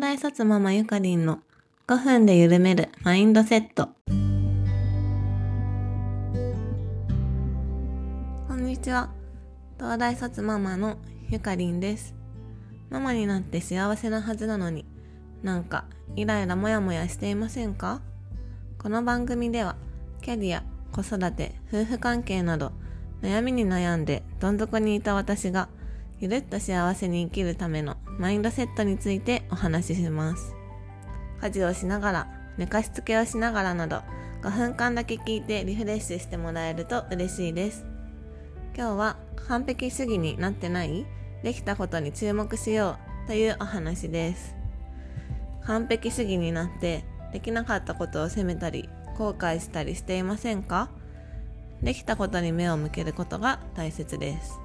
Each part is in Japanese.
大卒ママゆかりんの5分で緩めるマインドセット。こんにちは。東大卒ママのゆかりんです。ママになって幸せなはずなのに、なんかイライラモヤモヤしていませんか？この番組では、キャリア、子育て、夫婦関係など、悩みに悩んでどん底にいた私が、ゆるっと幸せに生きるためのマインドセットについてお話しします。家事をしながら、寝かしつけをしながらなど、5分間だけ聞いてリフレッシュしてもらえると嬉しいです。今日は完璧主義になってないできたことに注目しようというお話です。完璧主義になってできなかったことを責めたり後悔したりしていませんか？できたことに目を向けることが大切です。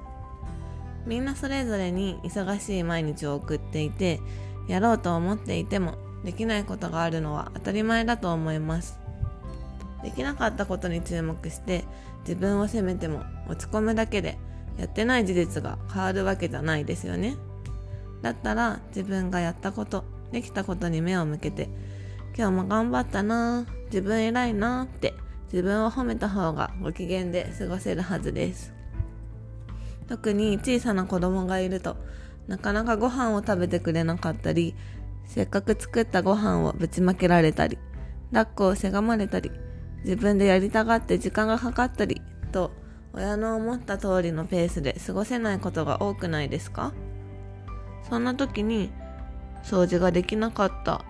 みんなそれぞれに忙しい毎日を送っていて、やろうと思っていてもできないことがあるのは当たり前だと思います。できなかったことに注目して自分を責めても落ち込むだけでやってない事実が変わるわけじゃないですよね。だったら自分がやったこと、できたことに目を向けて今日も頑張ったな自分偉いなって自分を褒めた方がご機嫌で過ごせるはずです。特に小さな子供がいるとなかなかご飯を食べてくれなかったりせっかく作ったご飯をぶちまけられたり抱っこをせがまれたり自分でやりたがって時間がかかったりと親の思った通りのペースで過ごせないことが多くないですか？そんな時に掃除ができなかった。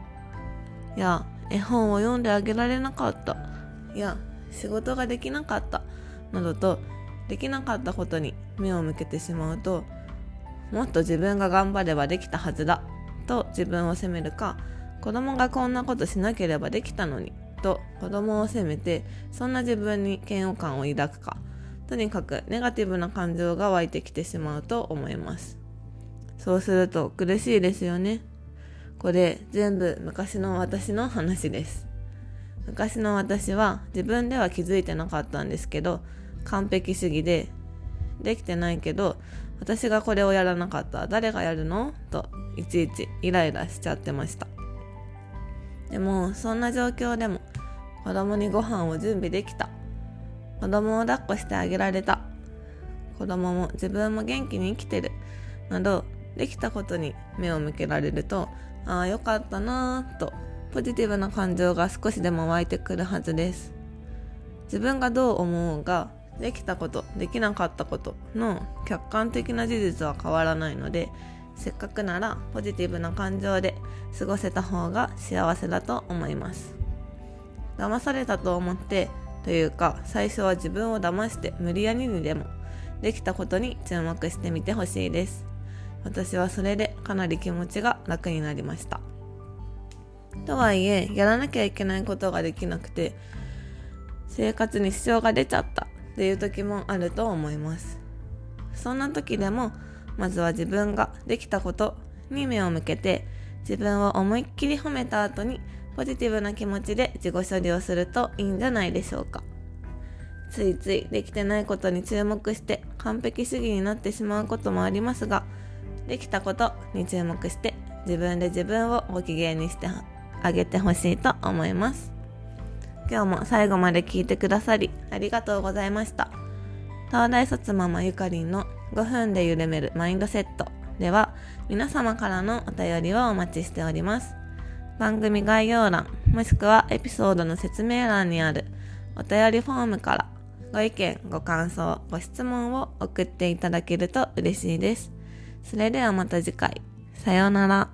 や絵本を読んであげられなかった。や仕事ができなかった。などとできなかったことに目を向けてしまうともっと自分が頑張ればできたはずだと自分を責めるか子供がこんなことしなければできたのにと子供を責めてそんな自分に嫌悪感を抱くかとにかくネガティブな感情が湧いてきてしまうと思います。そうすると苦しいですよね。これ全部昔の私の話です。昔の私は自分では気づいてなかったんですけど完璧主義でできてないけど私がこれをやらなかった。誰がやるの？といちいちイライラしちゃってました。でもそんな状況でも子供にご飯を準備できた。子供を抱っこしてあげられた。子供も自分も元気に生きてる。などできたことに目を向けられるとああよかったなぁとポジティブな感情が少しでも湧いてくるはずです。自分がどう思うができたことできなかったことの客観的な事実は変わらないのでせっかくならポジティブな感情で過ごせた方が幸せだと思います。騙されたと思ってというか最初は自分を騙して無理やりにでもできたことに注目してみてほしいです。私はそれでかなり気持ちが楽になりました。とはいえやらなきゃいけないことができなくて生活に支障が出ちゃった。っていう時もあると思います。そんな時でもまずは自分ができたことに目を向けて自分を思いっきり褒めた後にポジティブな気持ちで自己処理をするといいんじゃないでしょうか。ついついできてないことに注目して完璧主義になってしまうこともありますができたことに注目して自分で自分をご機嫌にしてあげてほしいと思います。今日も最後まで聞いてくださりありがとうございました。東大卒ママゆかりんの5分で緩めるマインドセットでは皆様からのお便りをお待ちしております。番組概要欄もしくはエピソードの説明欄にあるお便りフォームからご意見ご感想ご質問を送っていただけると嬉しいです。それではまた次回。さようなら。